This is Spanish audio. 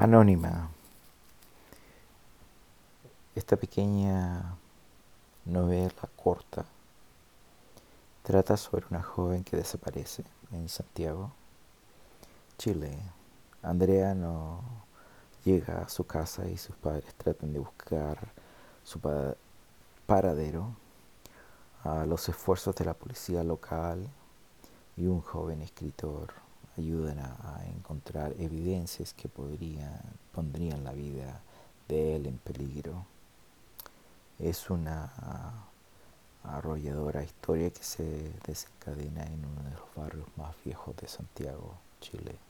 Anónima. Esta pequeña novela corta trata sobre una joven que desaparece en Santiago, Chile. Andrea no llega a su casa y sus padres tratan de buscar su paradero. A los esfuerzos de la policía local y un joven escritor ayudan a, encontrar evidencias que podrían, pondrían la vida de él en peligro. Es una arrolladora historia que se desencadena en uno de los barrios más viejos de Santiago, Chile.